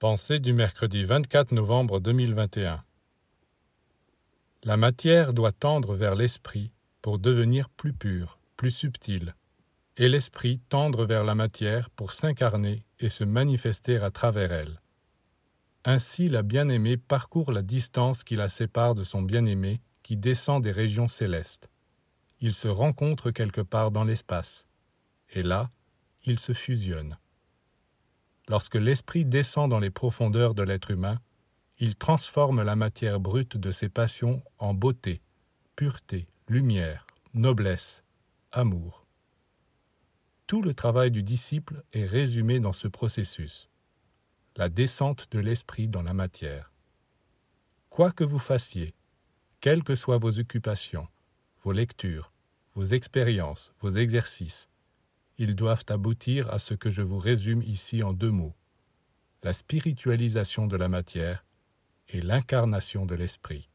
Pensée du mercredi 24 novembre 2021 La matière doit tendre vers l'esprit pour devenir plus pure, plus subtile, et l'esprit tendre vers la matière pour s'incarner et se manifester à travers elle. Ainsi la bien-aimée parcourt la distance qui la sépare de son bien-aimé qui descend des régions célestes. Ils se rencontrent quelque part dans l'espace, et là, ils se fusionnent. Lorsque l'esprit descend dans les profondeurs de l'être humain, il transforme la matière brute de ses passions en beauté, pureté, lumière, noblesse, amour. Tout le travail du disciple est résumé dans ce processus, la descente de l'esprit dans la matière. Quoi que vous fassiez, quelles que soient vos occupations, vos lectures, vos expériences, vos exercices, ils doivent aboutir à ce que je vous résume ici en deux mots la spiritualisation de la matière et l'incarnation de l'esprit.